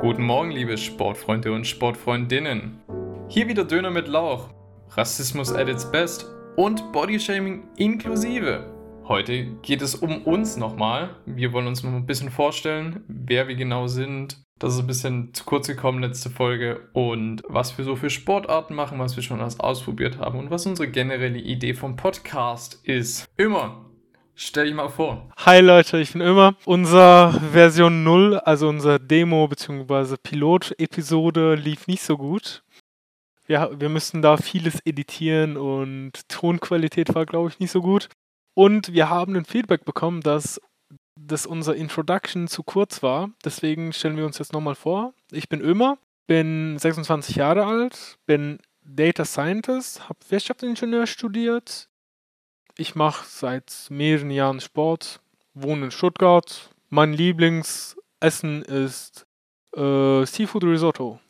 Guten Morgen, liebe Sportfreunde und Sportfreundinnen. Hier wieder Döner mit Lauch, Rassismus at its best und Bodyshaming inklusive. Heute geht es um uns nochmal. Wir wollen uns noch ein bisschen vorstellen, wer wir genau sind. Das ist ein bisschen zu kurz gekommen, letzte Folge. Und was wir so für Sportarten machen, was wir schon alles ausprobiert haben und was unsere generelle Idee vom Podcast ist. Immer Stell dich mal vor. Hi Leute, ich bin immer. Unser Version 0, also unser Demo bzw. Pilot-Episode lief nicht so gut. Wir, wir müssen da vieles editieren und Tonqualität war, glaube ich, nicht so gut. Und wir haben ein Feedback bekommen, dass, dass unser Introduction zu kurz war. Deswegen stellen wir uns jetzt nochmal vor. Ich bin Ömer, bin 26 Jahre alt, bin Data Scientist, habe Wirtschaftsingenieur studiert, ich mache seit mehreren Jahren Sport, wohne in Stuttgart. Mein Lieblingsessen ist äh, Seafood Risotto.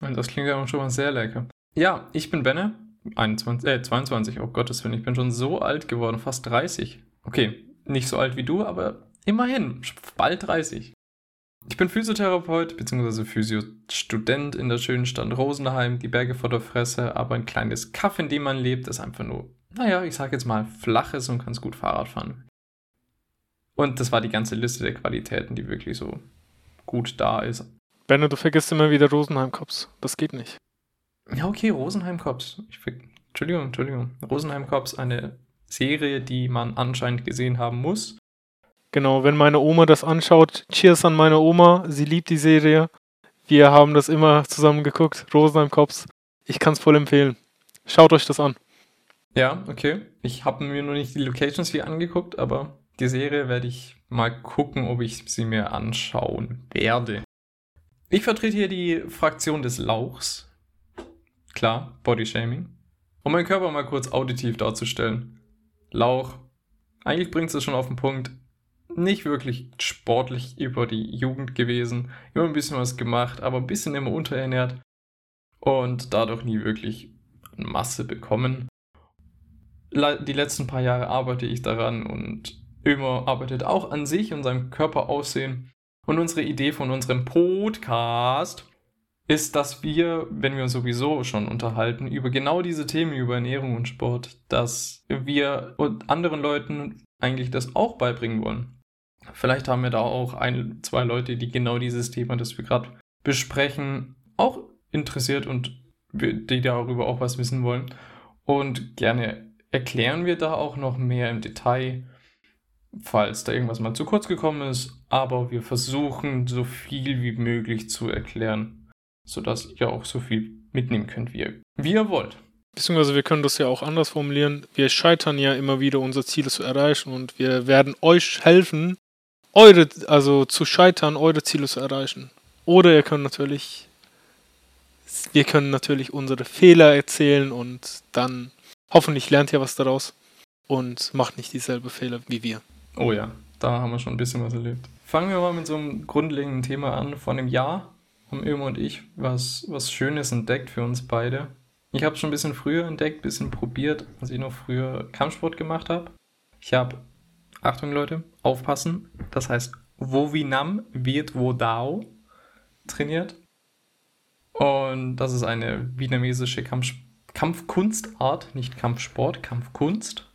Das klingt ja schon mal sehr lecker. Ja, ich bin Benne, 21, äh, 22, oh Gottes Willen, ich bin schon so alt geworden, fast 30. Okay, nicht so alt wie du, aber immerhin, bald 30. Ich bin Physiotherapeut bzw. Physiostudent in der schönen Stadt Rosenheim, die Berge vor der Fresse, aber ein kleines Kaff, in dem man lebt, ist einfach nur naja, ich sag jetzt mal, flach ist und kannst gut Fahrrad fahren. Und das war die ganze Liste der Qualitäten, die wirklich so gut da ist. Benno, du vergisst immer wieder Rosenheim Cops. Das geht nicht. Ja, okay, Rosenheim Cops. Entschuldigung, Entschuldigung. Rosenheim Cops, eine Serie, die man anscheinend gesehen haben muss. Genau, wenn meine Oma das anschaut, cheers an meine Oma. Sie liebt die Serie. Wir haben das immer zusammen geguckt. Rosenheim Cops. Ich kann es voll empfehlen. Schaut euch das an. Ja, okay. Ich habe mir nur nicht die Locations hier angeguckt, aber die Serie werde ich mal gucken, ob ich sie mir anschauen werde. Ich vertrete hier die Fraktion des Lauchs. Klar, Bodyshaming. Um meinen Körper mal kurz auditiv darzustellen. Lauch, eigentlich bringt es schon auf den Punkt, nicht wirklich sportlich über die Jugend gewesen, immer ein bisschen was gemacht, aber ein bisschen immer unterernährt und dadurch nie wirklich Masse bekommen die letzten paar Jahre arbeite ich daran und Ömer arbeitet auch an sich und seinem Körperaussehen. Und unsere Idee von unserem Podcast ist, dass wir, wenn wir uns sowieso schon unterhalten, über genau diese Themen, über Ernährung und Sport, dass wir anderen Leuten eigentlich das auch beibringen wollen. Vielleicht haben wir da auch ein, zwei Leute, die genau dieses Thema, das wir gerade besprechen, auch interessiert und die darüber auch was wissen wollen und gerne erklären wir da auch noch mehr im Detail, falls da irgendwas mal zu kurz gekommen ist. Aber wir versuchen so viel wie möglich zu erklären, sodass ihr auch so viel mitnehmen könnt, wie ihr, wie ihr wollt. Beziehungsweise wir können das ja auch anders formulieren. Wir scheitern ja immer wieder, unsere Ziele zu erreichen und wir werden euch helfen, eure, also zu scheitern, eure Ziele zu erreichen. Oder ihr könnt natürlich, wir können natürlich unsere Fehler erzählen und dann Hoffentlich lernt ihr was daraus und macht nicht dieselbe Fehler wie wir. Oh ja, da haben wir schon ein bisschen was erlebt. Fangen wir mal mit so einem grundlegenden Thema an. Vor einem Jahr haben Irma und ich was, was Schönes entdeckt für uns beide. Ich habe es schon ein bisschen früher entdeckt, ein bisschen probiert, als ich noch früher Kampfsport gemacht habe. Ich habe, Achtung Leute, aufpassen, das heißt Wovinam wird Wodao trainiert. Und das ist eine vietnamesische Kampfsport Kampfkunstart, nicht Kampfsport, Kampfkunst.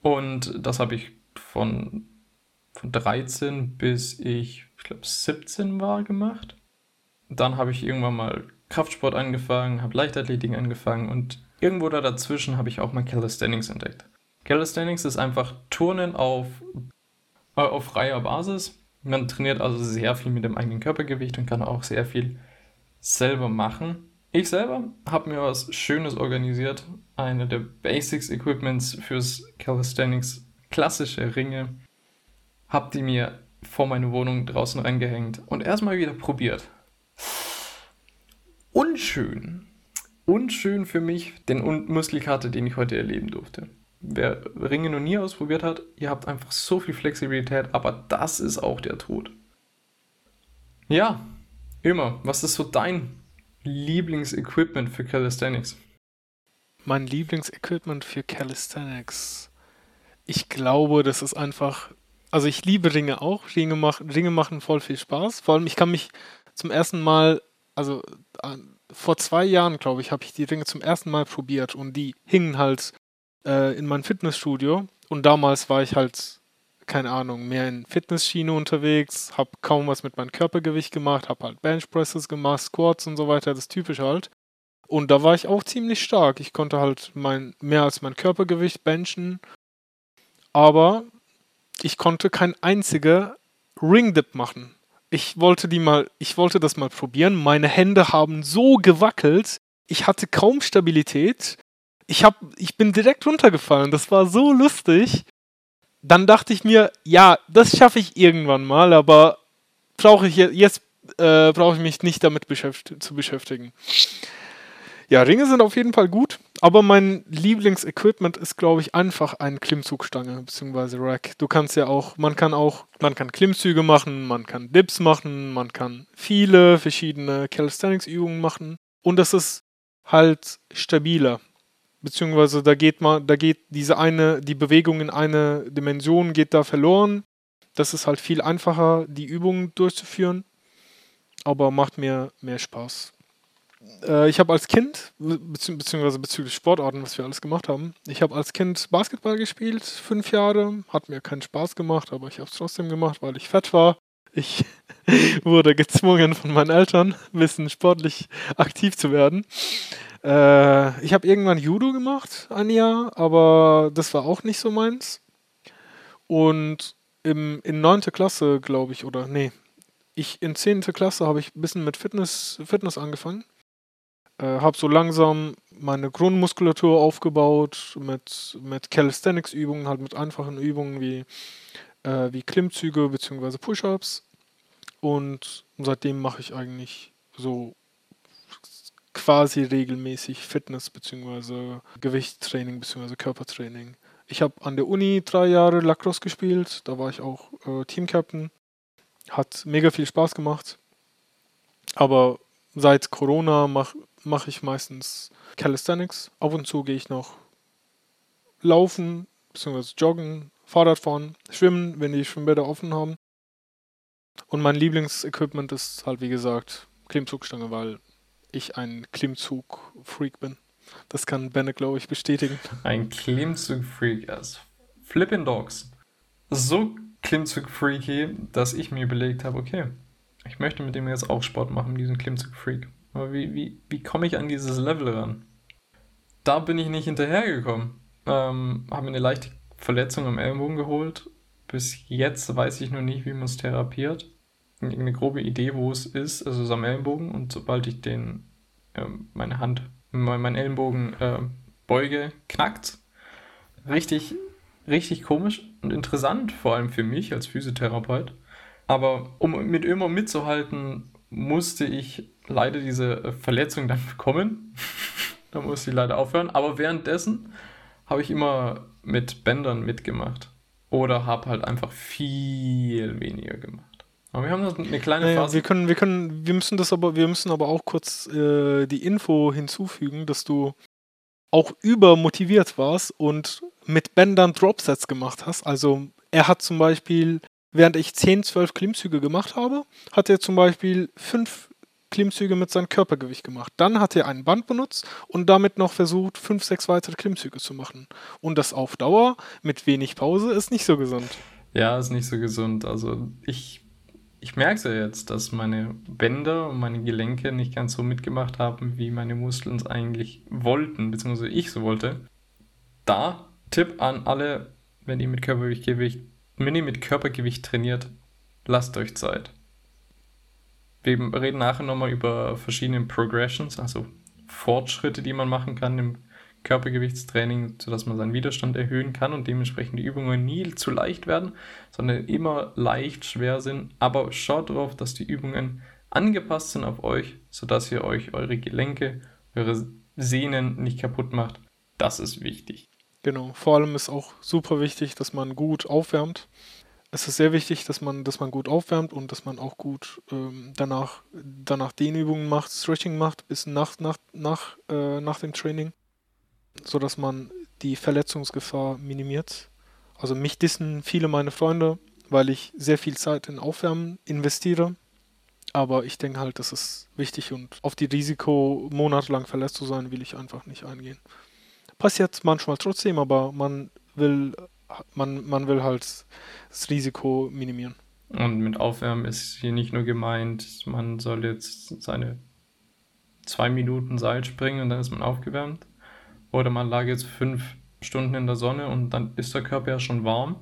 Und das habe ich von, von 13 bis ich, ich glaube, 17 war gemacht. Dann habe ich irgendwann mal Kraftsport angefangen, habe Leichtathletik angefangen und irgendwo da dazwischen habe ich auch mal Calisthenics entdeckt. Calisthenics ist einfach Turnen auf, äh, auf freier Basis. Man trainiert also sehr viel mit dem eigenen Körpergewicht und kann auch sehr viel selber machen. Ich selber habe mir was Schönes organisiert. Eine der Basics Equipments fürs Calisthenics, klassische Ringe. Hab die mir vor meine Wohnung draußen reingehängt und erstmal wieder probiert. Unschön. Unschön für mich den Muskelkater, den ich heute erleben durfte. Wer Ringe noch nie ausprobiert hat, ihr habt einfach so viel Flexibilität, aber das ist auch der Tod. Ja, immer. Was ist so dein Lieblingsequipment für Calisthenics? Mein Lieblingsequipment für Calisthenics. Ich glaube, das ist einfach Also ich liebe Ringe auch. Ringe, mach, Ringe machen voll viel Spaß. Vor allem, ich kann mich zum ersten Mal, also äh, vor zwei Jahren, glaube ich, habe ich die Ringe zum ersten Mal probiert und die hingen halt äh, in mein Fitnessstudio. Und damals war ich halt, keine Ahnung, mehr in Fitnessschiene unterwegs, habe kaum was mit meinem Körpergewicht gemacht, habe halt Benchpresses gemacht, Squats und so weiter, das typische halt. Und da war ich auch ziemlich stark. Ich konnte halt mein, mehr als mein Körpergewicht benchen. Aber ich konnte kein einziger Ringdip machen. Ich wollte die mal, ich wollte das mal probieren. Meine Hände haben so gewackelt. Ich hatte kaum Stabilität. Ich hab, ich bin direkt runtergefallen. Das war so lustig. Dann dachte ich mir, ja, das schaffe ich irgendwann mal, aber brauche ich jetzt, jetzt äh, brauche ich mich nicht damit beschäft zu beschäftigen. Ja, Ringe sind auf jeden Fall gut, aber mein Lieblingsequipment ist, glaube ich, einfach eine Klimmzugstange bzw. Rack. Du kannst ja auch, man kann auch, man kann Klimmzüge machen, man kann Dips machen, man kann viele verschiedene Calisthenics-Übungen machen und das ist halt stabiler. Beziehungsweise da geht man, da geht diese eine, die Bewegung in eine Dimension geht da verloren. Das ist halt viel einfacher, die Übungen durchzuführen, aber macht mir mehr Spaß äh, ich habe als Kind, bezieh beziehungsweise bezüglich Sportarten, was wir alles gemacht haben, ich habe als Kind Basketball gespielt, fünf Jahre, hat mir keinen Spaß gemacht, aber ich habe es trotzdem gemacht, weil ich fett war. Ich wurde gezwungen von meinen Eltern, ein bisschen sportlich aktiv zu werden. Äh, ich habe irgendwann Judo gemacht, ein Jahr, aber das war auch nicht so meins. Und im, in neunte Klasse, glaube ich, oder nee, ich in zehnte Klasse habe ich ein bisschen mit Fitness, Fitness angefangen äh, habe so langsam meine Grundmuskulatur aufgebaut mit, mit Calisthenics-Übungen, halt mit einfachen Übungen wie, äh, wie Klimmzüge bzw. Push-Ups. Und seitdem mache ich eigentlich so quasi regelmäßig Fitness bzw. Gewichttraining bzw. Körpertraining. Ich habe an der Uni drei Jahre Lacrosse gespielt, da war ich auch äh, Teamcaptain. Hat mega viel Spaß gemacht. Aber seit Corona mache mache ich meistens Calisthenics. Ab und zu gehe ich noch laufen, beziehungsweise joggen, Fahrradfahren, schwimmen, wenn die Schwimmbäder offen haben. Und mein Lieblingsequipment ist halt, wie gesagt, Klimmzugstange, weil ich ein Klimmzug-Freak bin. Das kann Benne, glaube ich, bestätigen. Ein Klimmzug-Freak als Flippin' Dogs. So Klimmzug-Freaky, dass ich mir überlegt habe, okay, ich möchte mit dem jetzt auch Sport machen, diesen Klimmzug-Freak. Aber wie, wie, wie komme ich an dieses Level ran? Da bin ich nicht hinterhergekommen. Ähm, habe mir eine leichte Verletzung am Ellenbogen geholt. Bis jetzt weiß ich noch nicht, wie man es therapiert. Eine grobe Idee, wo es ist, also es am Ellenbogen. Und sobald ich den, äh, meine Hand, meinen Ellenbogen äh, beuge, knackt. Richtig, richtig komisch und interessant, vor allem für mich als Physiotherapeut. Aber um mit immer mitzuhalten, musste ich leider diese äh, Verletzung dann bekommen. da musste ich leider aufhören. Aber währenddessen habe ich immer mit Bändern mitgemacht. Oder habe halt einfach viel weniger gemacht. Aber wir haben das eine kleine naja, Phase. Wir können, wir können, wir müssen das aber, wir müssen aber auch kurz äh, die Info hinzufügen, dass du auch übermotiviert warst und mit Bändern Dropsets gemacht hast. Also er hat zum Beispiel, während ich 10, 12 Klimmzüge gemacht habe, hat er zum Beispiel 5 Klimmzüge mit seinem Körpergewicht gemacht. Dann hat er ein Band benutzt und damit noch versucht, fünf, sechs weitere Klimmzüge zu machen. Und das auf Dauer mit wenig Pause ist nicht so gesund. Ja, ist nicht so gesund. Also ich, ich merke es ja jetzt, dass meine Bänder und meine Gelenke nicht ganz so mitgemacht haben, wie meine Muskeln es eigentlich wollten, beziehungsweise ich so wollte. Da Tipp an alle, wenn ihr mit Körpergewicht, wenn ihr mit Körpergewicht trainiert, lasst euch Zeit wir reden nachher nochmal über verschiedene Progressions, also Fortschritte, die man machen kann im Körpergewichtstraining, sodass man seinen Widerstand erhöhen kann und dementsprechend die Übungen nie zu leicht werden, sondern immer leicht schwer sind. Aber schaut darauf, dass die Übungen angepasst sind auf euch, sodass ihr euch eure Gelenke, eure Sehnen nicht kaputt macht. Das ist wichtig. Genau, vor allem ist auch super wichtig, dass man gut aufwärmt es ist sehr wichtig, dass man, dass man gut aufwärmt und dass man auch gut ähm, danach, danach Dehnübungen macht, Stretching macht, bis nach, nach, nach, äh, nach dem Training, sodass man die Verletzungsgefahr minimiert. Also mich dissen viele meiner Freunde, weil ich sehr viel Zeit in Aufwärmen investiere. Aber ich denke halt, das ist wichtig und auf die Risiko, monatelang verletzt zu sein, will ich einfach nicht eingehen. Passiert manchmal trotzdem, aber man will, man, man will halt das Risiko minimieren. Und mit Aufwärmen ist hier nicht nur gemeint, man soll jetzt seine zwei Minuten Seil springen und dann ist man aufgewärmt. Oder man lag jetzt fünf Stunden in der Sonne und dann ist der Körper ja schon warm.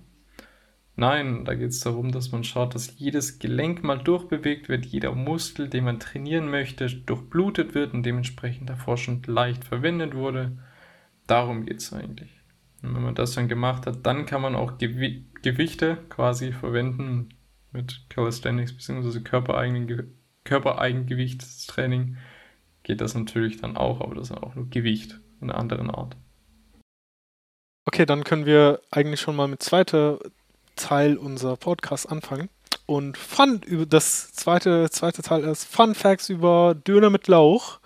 Nein, da geht es darum, dass man schaut, dass jedes Gelenk mal durchbewegt wird, jeder Muskel, den man trainieren möchte, durchblutet wird und dementsprechend davor schon leicht verwendet wurde. Darum geht es eigentlich. Und wenn man das dann gemacht hat, dann kann man auch Gewi Gewichte quasi verwenden mit Calisthenics bzw. Körpereigen Körpereigengewichtstraining. Geht das natürlich dann auch, aber das ist auch nur Gewicht in einer anderen Art. Okay, dann können wir eigentlich schon mal mit zweiter Teil unserer Podcast anfangen. Und Fun das zweite, zweite Teil ist Fun Facts über Döner mit Lauch.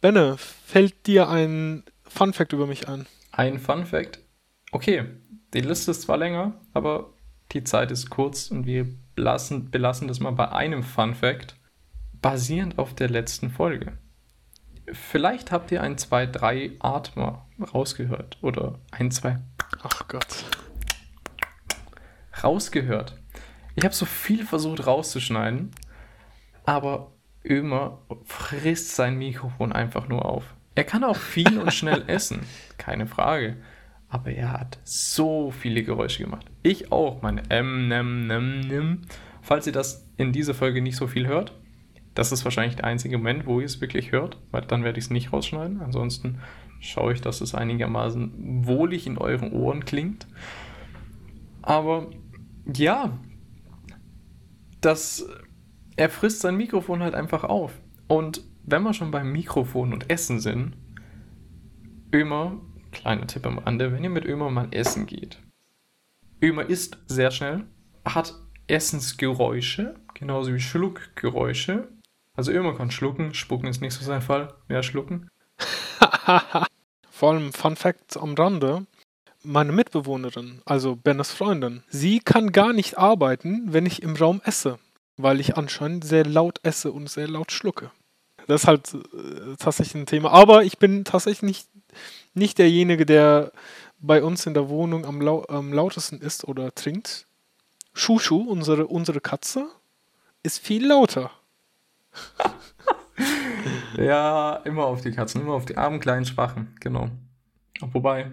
Benne, fällt dir ein Fun Fact über mich ein? Ein Fun Fact? Okay, die Liste ist zwar länger, aber die Zeit ist kurz und wir belassen, belassen das mal bei einem Fun Fact, basierend auf der letzten Folge. Vielleicht habt ihr ein, zwei, drei Atmer rausgehört oder ein, zwei. Ach Gott rausgehört. Ich habe so viel versucht rauszuschneiden, aber Ömer frisst sein Mikrofon einfach nur auf. Er kann auch viel und schnell essen, keine Frage. Aber er hat so viele Geräusche gemacht. Ich auch, mein M, nem, nem, nem. Falls ihr das in dieser Folge nicht so viel hört, das ist wahrscheinlich der einzige Moment, wo ihr es wirklich hört, weil dann werde ich es nicht rausschneiden. Ansonsten schaue ich, dass es einigermaßen wohlig in euren Ohren klingt. Aber ja, das, er frisst sein Mikrofon halt einfach auf. Und wenn wir schon beim Mikrofon und Essen sind, Ömer, kleiner Tipp am Rande, wenn ihr mit Ömer mal essen geht. Ömer isst sehr schnell, hat Essensgeräusche, genauso wie Schluckgeräusche. Also Ömer kann schlucken, spucken ist nicht so sein Fall, mehr schlucken. Vor allem Fun Fact am Rande, meine Mitbewohnerin, also Bennes Freundin, sie kann gar nicht arbeiten, wenn ich im Raum esse, weil ich anscheinend sehr laut esse und sehr laut schlucke. Das ist halt äh, tatsächlich ein Thema. Aber ich bin tatsächlich nicht, nicht derjenige, der bei uns in der Wohnung am, lau am lautesten isst oder trinkt. Schuschu, unsere, unsere Katze, ist viel lauter. ja, immer auf die Katzen, immer auf die armen kleinen Schwachen, genau. Wobei,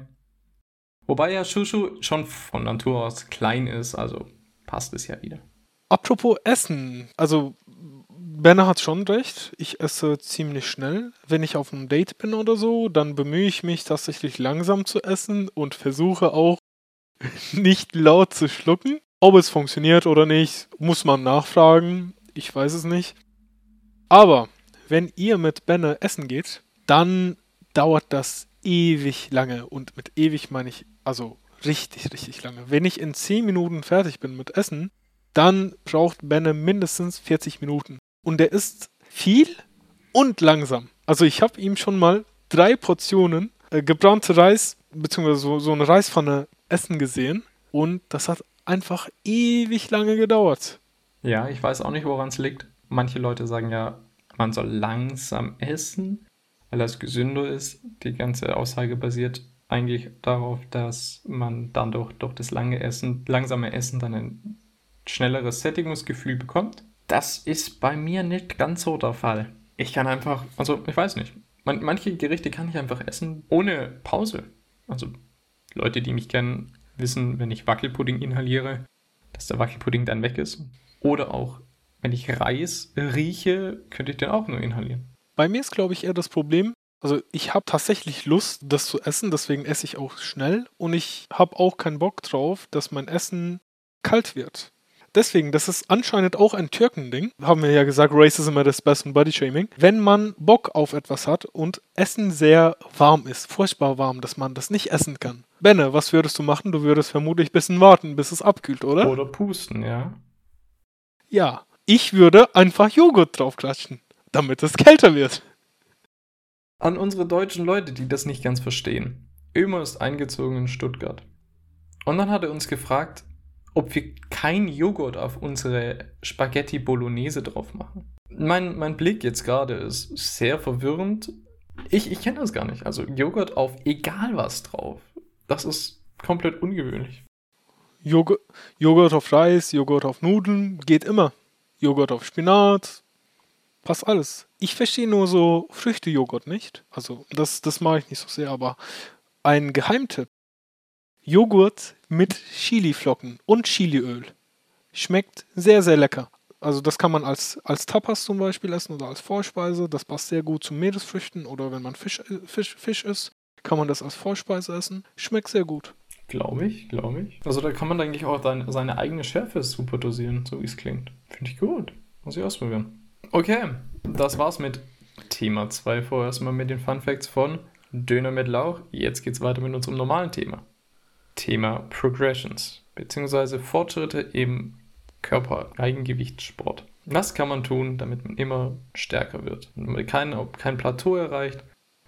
Wobei ja Shushu schon von Natur aus klein ist, also passt es ja wieder. Apropos Essen, also Benner hat schon recht, ich esse ziemlich schnell. Wenn ich auf einem Date bin oder so, dann bemühe ich mich tatsächlich langsam zu essen und versuche auch nicht laut zu schlucken. Ob es funktioniert oder nicht, muss man nachfragen. Ich weiß es nicht. Aber wenn ihr mit Benne essen geht, dann dauert das ewig lange. Und mit ewig meine ich also richtig, richtig lange. Wenn ich in 10 Minuten fertig bin mit Essen, dann braucht Benne mindestens 40 Minuten. Und der isst viel und langsam. Also ich habe ihm schon mal drei Portionen äh, gebrannte Reis, beziehungsweise so, so eine Reispfanne essen gesehen. Und das hat einfach ewig lange gedauert. Ja, ich weiß auch nicht, woran es liegt. Manche Leute sagen ja, man soll langsam essen, weil das gesünder ist. Die ganze Aussage basiert eigentlich darauf, dass man dann durch, durch das lange Essen, langsame Essen dann ein schnelleres Sättigungsgefühl bekommt. Das ist bei mir nicht ganz so der Fall. Ich kann einfach, also ich weiß nicht, man, manche Gerichte kann ich einfach essen ohne Pause. Also Leute, die mich kennen, wissen, wenn ich Wackelpudding inhaliere, dass der Wackelpudding dann weg ist. Oder auch, wenn ich Reis rieche, könnte ich den auch nur inhalieren. Bei mir ist, glaube ich, eher das Problem, also ich habe tatsächlich Lust, das zu essen, deswegen esse ich auch schnell und ich habe auch keinen Bock drauf, dass mein Essen kalt wird. Deswegen, das ist anscheinend auch ein Türkending. Haben wir ja gesagt, Racism at its best und Body Shaming. Wenn man Bock auf etwas hat und Essen sehr warm ist, furchtbar warm, dass man das nicht essen kann. Benne, was würdest du machen? Du würdest vermutlich ein bisschen warten, bis es abkühlt, oder? Oder pusten, ja. Ja, ich würde einfach Joghurt draufklatschen, damit es kälter wird. An unsere deutschen Leute, die das nicht ganz verstehen. Ömer ist eingezogen in Stuttgart. Und dann hat er uns gefragt, ob wir kein Joghurt auf unsere Spaghetti Bolognese drauf machen. Mein, mein Blick jetzt gerade ist sehr verwirrend. Ich, ich kenne das gar nicht. Also Joghurt auf egal was drauf. Das ist komplett ungewöhnlich. Joghurt, Joghurt auf Reis, Joghurt auf Nudeln, geht immer. Joghurt auf Spinat, passt alles. Ich verstehe nur so Früchte-Joghurt nicht. Also das, das mache ich nicht so sehr, aber ein Geheimtipp. Joghurt mit Chiliflocken und Chiliöl. Schmeckt sehr, sehr lecker. Also das kann man als, als Tapas zum Beispiel essen oder als Vorspeise. Das passt sehr gut zu Meeresfrüchten oder wenn man Fisch, Fisch, Fisch isst, kann man das als Vorspeise essen. Schmeckt sehr gut. Glaube ich, glaube ich. Also da kann man eigentlich auch seine, seine eigene Schärfe super dosieren, so wie es klingt. Finde ich gut. Muss ich ausprobieren. Okay, das war's mit Thema 2. Vorerst mal mit den Fun Facts von Döner mit Lauch. Jetzt geht's weiter mit unserem normalen Thema. Thema Progressions, beziehungsweise Fortschritte im Körper-Eigengewichtssport. Was kann man tun, damit man immer stärker wird? Kein, kein Plateau erreicht,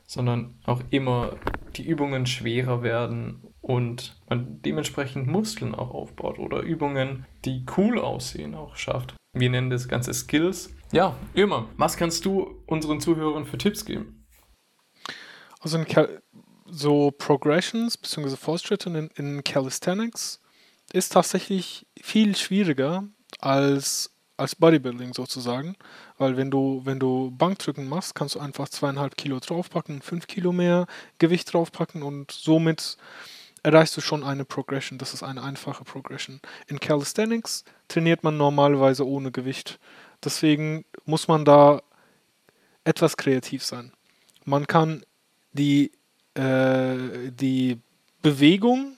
sondern auch immer die Übungen schwerer werden und man dementsprechend Muskeln auch aufbaut oder Übungen, die cool aussehen, auch schafft. Wir nennen das Ganze Skills. Ja, immer. Was kannst du unseren Zuhörern für Tipps geben? Also in so Progressions bzw. Fortschritte in, in Calisthenics ist tatsächlich viel schwieriger als als Bodybuilding sozusagen, weil wenn du, wenn du Bankdrücken machst, kannst du einfach zweieinhalb Kilo draufpacken, fünf Kilo mehr Gewicht draufpacken und somit erreichst du schon eine Progression. Das ist eine einfache Progression. In Calisthenics trainiert man normalerweise ohne Gewicht. Deswegen muss man da etwas kreativ sein. Man kann die, äh, die Bewegung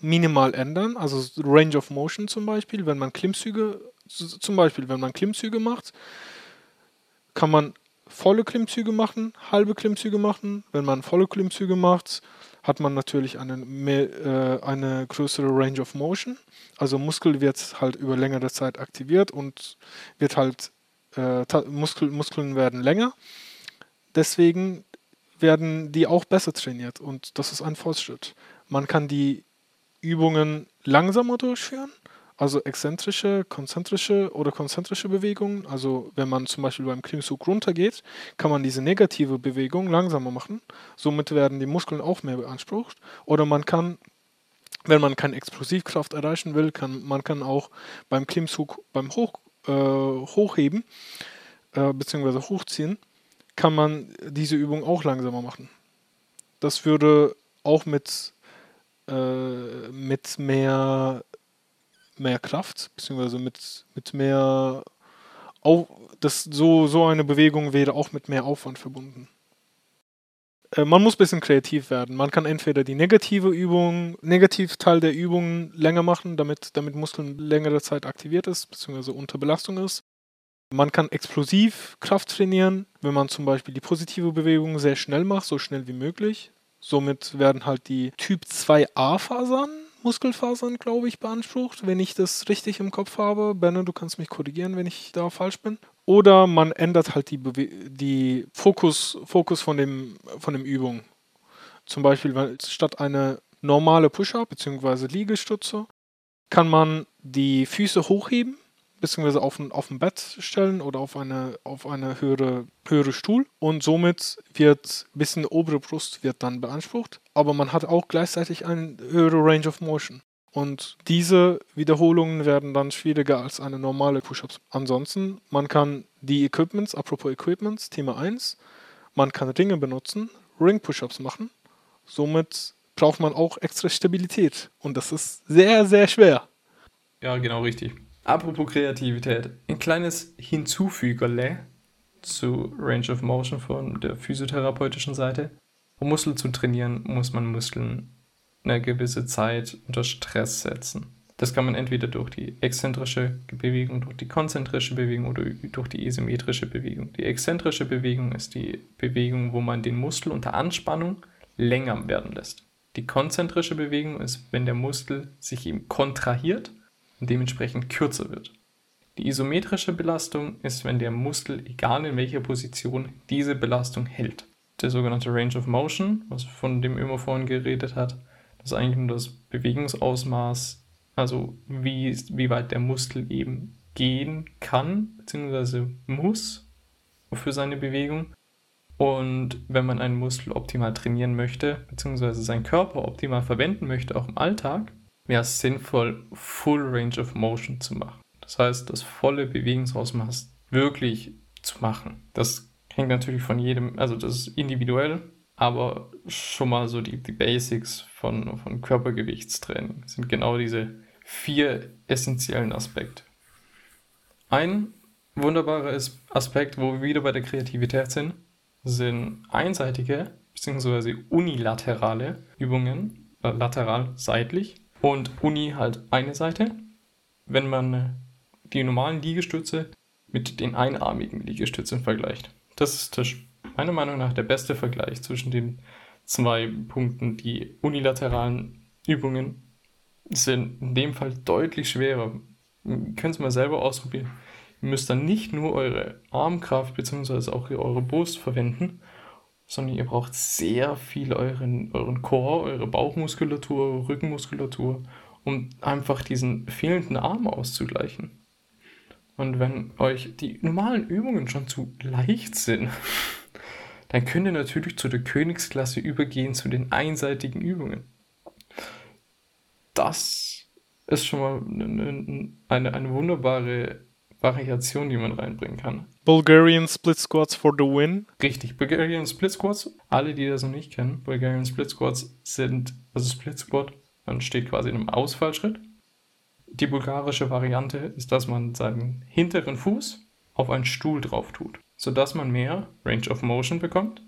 minimal ändern, also Range of Motion zum Beispiel, wenn man Klimmzüge zum Beispiel, wenn man Klimmzüge macht, kann man volle Klimmzüge machen, halbe Klimmzüge machen. Wenn man volle Klimmzüge macht, hat man natürlich eine, mehr, äh, eine größere Range of Motion. Also Muskel wird halt über längere Zeit aktiviert und wird halt äh, Muskel, Muskeln werden länger. Deswegen werden die auch besser trainiert und das ist ein Fortschritt. Man kann die Übungen langsamer durchführen also exzentrische, konzentrische oder konzentrische Bewegungen. Also wenn man zum Beispiel beim Klimmzug runtergeht, kann man diese negative Bewegung langsamer machen. Somit werden die Muskeln auch mehr beansprucht. Oder man kann, wenn man keine Explosivkraft erreichen will, kann man kann auch beim Klimmzug, beim Hoch, äh, Hochheben äh, bzw. Hochziehen, kann man diese Übung auch langsamer machen. Das würde auch mit, äh, mit mehr mehr Kraft, beziehungsweise mit, mit mehr Au das, so, so eine Bewegung wäre auch mit mehr Aufwand verbunden. Äh, man muss ein bisschen kreativ werden. Man kann entweder die negative Übung, Negativteil der Übung länger machen, damit, damit Muskeln längere Zeit aktiviert ist, beziehungsweise unter Belastung ist. Man kann explosiv Kraft trainieren, wenn man zum Beispiel die positive Bewegung sehr schnell macht, so schnell wie möglich. Somit werden halt die Typ 2a-Fasern Muskelfasern, glaube ich, beansprucht, wenn ich das richtig im Kopf habe. Benne, du kannst mich korrigieren, wenn ich da falsch bin. Oder man ändert halt die, Bewe die Fokus, Fokus von, dem, von dem Übung. Zum Beispiel, weil statt eine normale Push-Up bzw. Liegestütze kann man die Füße hochheben beziehungsweise auf ein, auf ein Bett stellen oder auf eine, auf eine höhere, höhere Stuhl und somit wird ein bisschen obere Brust wird dann beansprucht, aber man hat auch gleichzeitig eine höhere Range of Motion. Und diese Wiederholungen werden dann schwieriger als eine normale Push-Ups. Ansonsten, man kann die Equipments, apropos Equipments, Thema 1, man kann Ringe benutzen, Ring-Push-Ups machen. Somit braucht man auch extra Stabilität. Und das ist sehr, sehr schwer. Ja, genau richtig. Apropos Kreativität, ein kleines Hinzufügerle zu Range of Motion von der physiotherapeutischen Seite. Um Muskeln zu trainieren, muss man Muskeln eine gewisse Zeit unter Stress setzen. Das kann man entweder durch die exzentrische Bewegung, durch die konzentrische Bewegung oder durch die isometrische Bewegung. Die exzentrische Bewegung ist die Bewegung, wo man den Muskel unter Anspannung länger werden lässt. Die konzentrische Bewegung ist, wenn der Muskel sich ihm kontrahiert und dementsprechend kürzer wird. Die isometrische Belastung ist, wenn der Muskel, egal in welcher Position, diese Belastung hält. Der sogenannte Range of Motion, was von dem immer vorhin geredet hat, das ist eigentlich nur das Bewegungsausmaß Also wie, wie weit der Muskel eben gehen kann, beziehungsweise muss für seine Bewegung. Und wenn man einen Muskel optimal trainieren möchte, beziehungsweise seinen Körper optimal verwenden möchte, auch im Alltag, es sinnvoll, Full Range of Motion zu machen. Das heißt, das volle Bewegungsausmaß wirklich zu machen. Das hängt natürlich von jedem, also das ist individuell, aber schon mal so die, die Basics von, von Körpergewichtstraining sind genau diese vier essentiellen Aspekte. Ein wunderbarer Aspekt, wo wir wieder bei der Kreativität sind, sind einseitige bzw. unilaterale Übungen, äh, lateral seitlich und uni halt eine Seite. Wenn man die normalen Liegestütze mit den einarmigen Liegestützen vergleicht. Das ist das, meiner Meinung nach der beste Vergleich zwischen den zwei Punkten. Die unilateralen Übungen sind in dem Fall deutlich schwerer. Ihr könnt es mal selber ausprobieren. Ihr müsst dann nicht nur eure Armkraft bzw. auch eure Brust verwenden, sondern ihr braucht sehr viel euren, euren Core, eure Bauchmuskulatur, Rückenmuskulatur, um einfach diesen fehlenden Arm auszugleichen. Und wenn euch die normalen Übungen schon zu leicht sind, dann könnt ihr natürlich zu der Königsklasse übergehen, zu den einseitigen Übungen. Das ist schon mal eine, eine, eine wunderbare Variation, die man reinbringen kann. Bulgarian Split Squats for the win. Richtig, Bulgarian Split Squats. Alle, die das noch nicht kennen, Bulgarian Split Squats sind, also Split Squat, man steht quasi in einem Ausfallschritt. Die bulgarische Variante ist, dass man seinen hinteren Fuß auf einen Stuhl drauf tut, sodass man mehr Range of Motion bekommt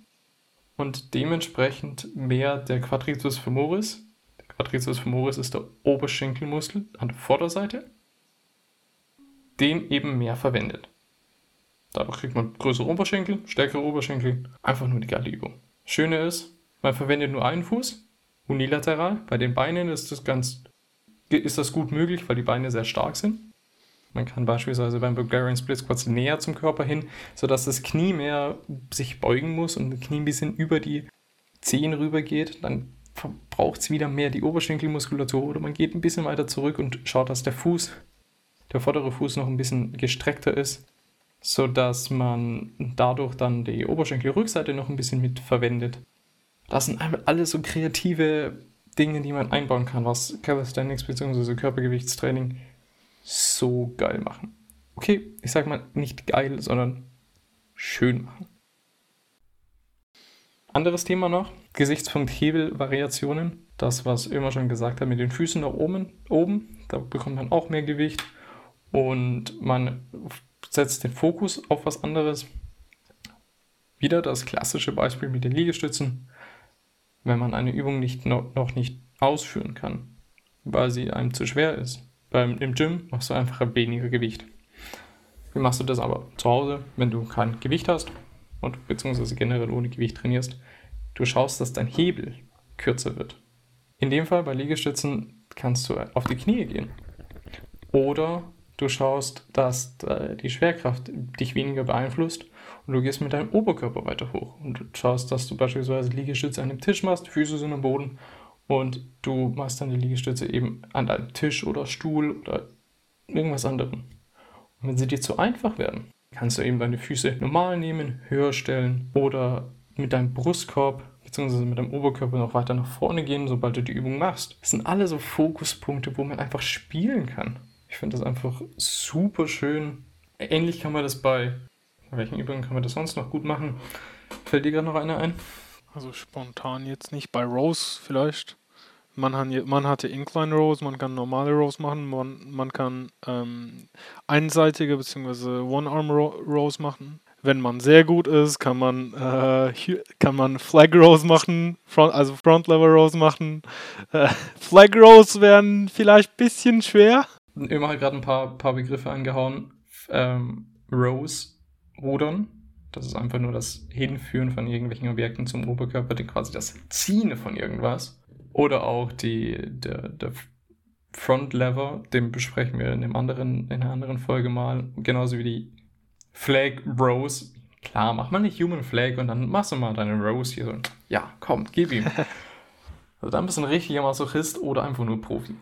und dementsprechend mehr der Quadriceps femoris. Der Quadriceps femoris ist der Oberschenkelmuskel an der Vorderseite den eben mehr verwendet. Dadurch kriegt man größere Oberschenkel, stärkere Oberschenkel, einfach nur eine geile Übung. Schöne ist, man verwendet nur einen Fuß, unilateral. Bei den Beinen ist das ganz, ist das gut möglich, weil die Beine sehr stark sind. Man kann beispielsweise beim Bulgarian Split Squats näher zum Körper hin, sodass das Knie mehr sich beugen muss und das Knie ein bisschen über die Zehen rüber geht. Dann braucht es wieder mehr die Oberschenkelmuskulatur oder man geht ein bisschen weiter zurück und schaut, dass der Fuß der vordere Fuß noch ein bisschen gestreckter ist, sodass man dadurch dann die Oberschenkelrückseite noch ein bisschen mit verwendet. Das sind alles so kreative Dinge, die man einbauen kann, was Calisthenics bzw. Körpergewichtstraining so geil machen. Okay, ich sag mal nicht geil, sondern schön machen. Anderes Thema noch, Gesichtspunkt Hebelvariationen. Das, was immer schon gesagt hat, mit den Füßen nach oben, oben, da bekommt man auch mehr Gewicht und man setzt den Fokus auf was anderes. Wieder das klassische Beispiel mit den Liegestützen. Wenn man eine Übung nicht, noch, nicht ausführen kann, weil sie einem zu schwer ist. Beim, Im Gym machst du einfach weniger Gewicht. Wie machst du das aber zu Hause, wenn du kein Gewicht hast und beziehungsweise generell ohne Gewicht trainierst? Du schaust, dass dein Hebel kürzer wird. In dem Fall bei Liegestützen kannst du auf die Knie gehen. Oder du schaust, dass äh, die Schwerkraft dich weniger beeinflusst und du gehst mit deinem Oberkörper weiter hoch und du schaust, dass du beispielsweise Liegestütze an dem Tisch machst, Füße sind am Boden und du machst dann die Liegestütze eben an deinem Tisch oder Stuhl oder irgendwas anderem. Und wenn sie dir zu einfach werden, kannst du eben deine Füße normal nehmen, höher stellen oder mit deinem Brustkorb bzw. mit deinem Oberkörper noch weiter nach vorne gehen, sobald du die Übung machst. Das sind alle so Fokuspunkte, wo man einfach spielen kann. Ich finde das einfach super schön. Ähnlich kann man das bei welchen Übungen kann man das sonst noch gut machen? Fällt dir gerade noch einer ein? Also spontan jetzt nicht. Bei Rose vielleicht. Man, hat, man hatte Incline Rows, man kann normale Rows machen, man, man kann ähm, einseitige bzw. One-Arm Rows machen. Wenn man sehr gut ist, kann man, äh, kann man Flag Rows machen, front, also Front Lever Rows machen. Äh, Flag Rows werden vielleicht ein bisschen schwer, immer halt gerade ein paar, paar Begriffe angehauen. Ähm, Rose, Rudern. Das ist einfach nur das Hinführen von irgendwelchen Objekten zum Oberkörper, quasi das Ziehen von irgendwas. Oder auch die, der, der Front Lever, den besprechen wir in, dem anderen, in einer anderen Folge mal. Genauso wie die Flag Rose. Klar, mach mal nicht Human Flag und dann machst du mal deine Rose hier so. Ja, komm, gib ihm. also dann bist du ein richtiger Masochist oder einfach nur Profi.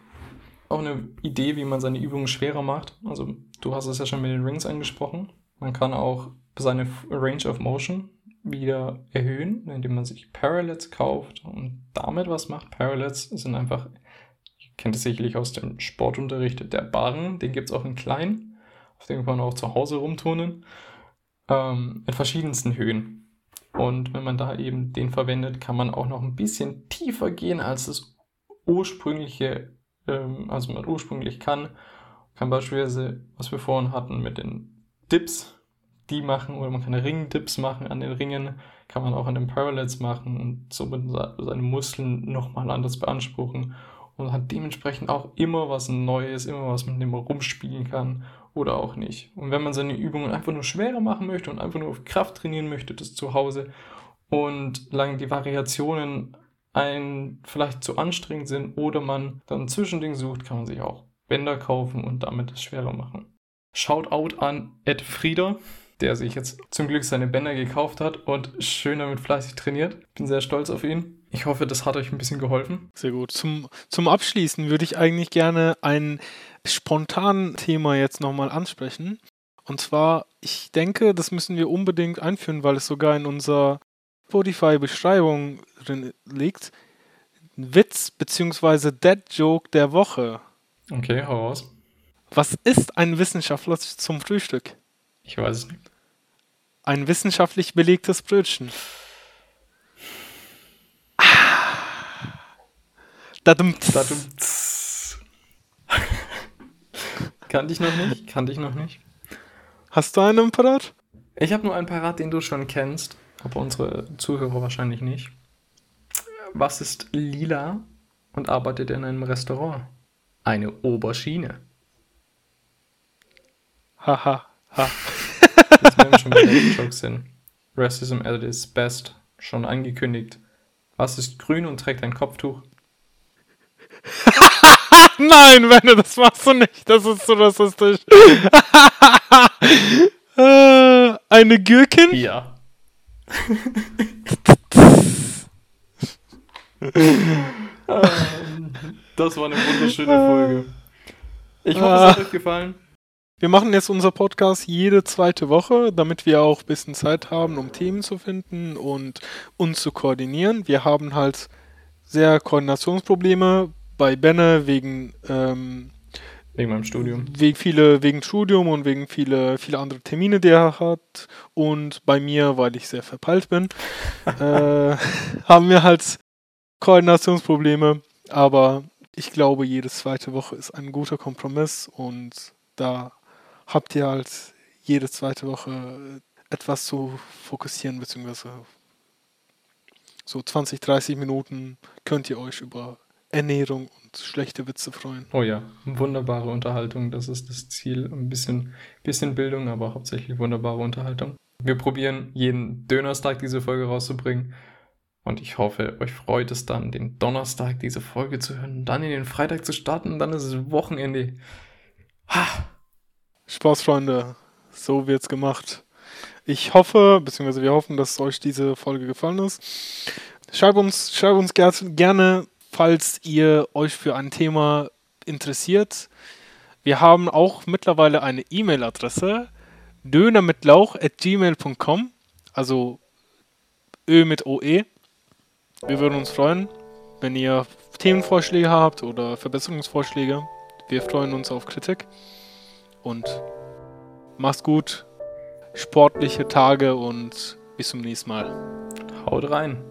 Auch eine Idee, wie man seine Übungen schwerer macht. Also du hast es ja schon mit den Rings angesprochen. Man kann auch seine Range of Motion wieder erhöhen, indem man sich Parallels kauft und damit was macht. Parallels sind einfach, ihr kennt es sicherlich aus dem Sportunterricht, der Barren, den gibt es auch in klein, auf dem kann man auch zu Hause rumturnen, ähm, in verschiedensten Höhen. Und wenn man da eben den verwendet, kann man auch noch ein bisschen tiefer gehen, als das ursprüngliche, ähm, also man ursprünglich kann. Kann beispielsweise, was wir vorhin hatten mit den Dips, die machen oder man kann Ring-Dips machen an den Ringen, kann man auch an den Parallels machen und somit seine Muskeln nochmal anders beanspruchen und hat dementsprechend auch immer was Neues, immer was mit dem man rumspielen kann oder auch nicht. Und wenn man seine Übungen einfach nur schwerer machen möchte und einfach nur auf Kraft trainieren möchte, das zu Hause und lang die Variationen ein vielleicht zu anstrengend sind oder man dann ein Zwischending sucht, kann man sich auch Bänder kaufen und damit es schwerer machen. Shoutout an Ed Frieder, der sich jetzt zum Glück seine Bänder gekauft hat und schön damit fleißig trainiert. Bin sehr stolz auf ihn. Ich hoffe, das hat euch ein bisschen geholfen. Sehr gut. Zum, zum Abschließen würde ich eigentlich gerne ein spontanes Thema jetzt nochmal ansprechen. Und zwar, ich denke, das müssen wir unbedingt einführen, weil es sogar in unserer Spotify-Beschreibung drin liegt. Witz bzw. Dead Joke der Woche. Okay, hau raus. Was ist ein Wissenschaftler zum Frühstück? Ich weiß es nicht. Ein wissenschaftlich belegtes Brötchen. Ah. Dadumts. Dadumts. Kannte ich noch nicht. Kannte ich noch nicht. Hast du einen parat? Ich habe nur einen parat, den du schon kennst, aber unsere Zuhörer wahrscheinlich nicht. Was ist lila und arbeitet in einem Restaurant? Eine Aubergine. Haha. ha. Jetzt werden wir schon bei den Jokes hin. Racism at its best. Schon angekündigt. Was ist grün und trägt ein Kopftuch? Nein, Wenne, das machst du nicht. Das ist so rassistisch. Äh, eine Gürkin? Ja. Das war eine wunderschöne Folge. Ich hoffe, es hat euch gefallen. Wir machen jetzt unser Podcast jede zweite Woche, damit wir auch ein bisschen Zeit haben, um Themen zu finden und uns zu koordinieren. Wir haben halt sehr Koordinationsprobleme bei Benne wegen ähm, wegen meinem Studium. Wegen viele wegen Studium und wegen viele viele andere Termine, die er hat und bei mir, weil ich sehr verpeilt bin, äh, haben wir halt Koordinationsprobleme. Aber ich glaube, jede zweite Woche ist ein guter Kompromiss und da habt ihr halt jede zweite Woche etwas zu fokussieren, beziehungsweise so 20, 30 Minuten könnt ihr euch über Ernährung und schlechte Witze freuen. Oh ja, wunderbare Unterhaltung, das ist das Ziel. Ein bisschen, bisschen Bildung, aber hauptsächlich wunderbare Unterhaltung. Wir probieren jeden Dönerstag diese Folge rauszubringen. Und ich hoffe, euch freut es dann, den Donnerstag diese Folge zu hören, dann in den Freitag zu starten dann ist es Wochenende. Ha! Spaß, Freunde. So wird's gemacht. Ich hoffe, beziehungsweise wir hoffen, dass euch diese Folge gefallen ist. Schreibt uns, schreibt uns gerne, falls ihr euch für ein Thema interessiert. Wir haben auch mittlerweile eine E-Mail-Adresse dönermitlauch.gmail.com, also Ö mit OE. Wir würden uns freuen, wenn ihr Themenvorschläge habt oder Verbesserungsvorschläge. Wir freuen uns auf Kritik und mach's gut, sportliche Tage und bis zum nächsten Mal. Haut rein.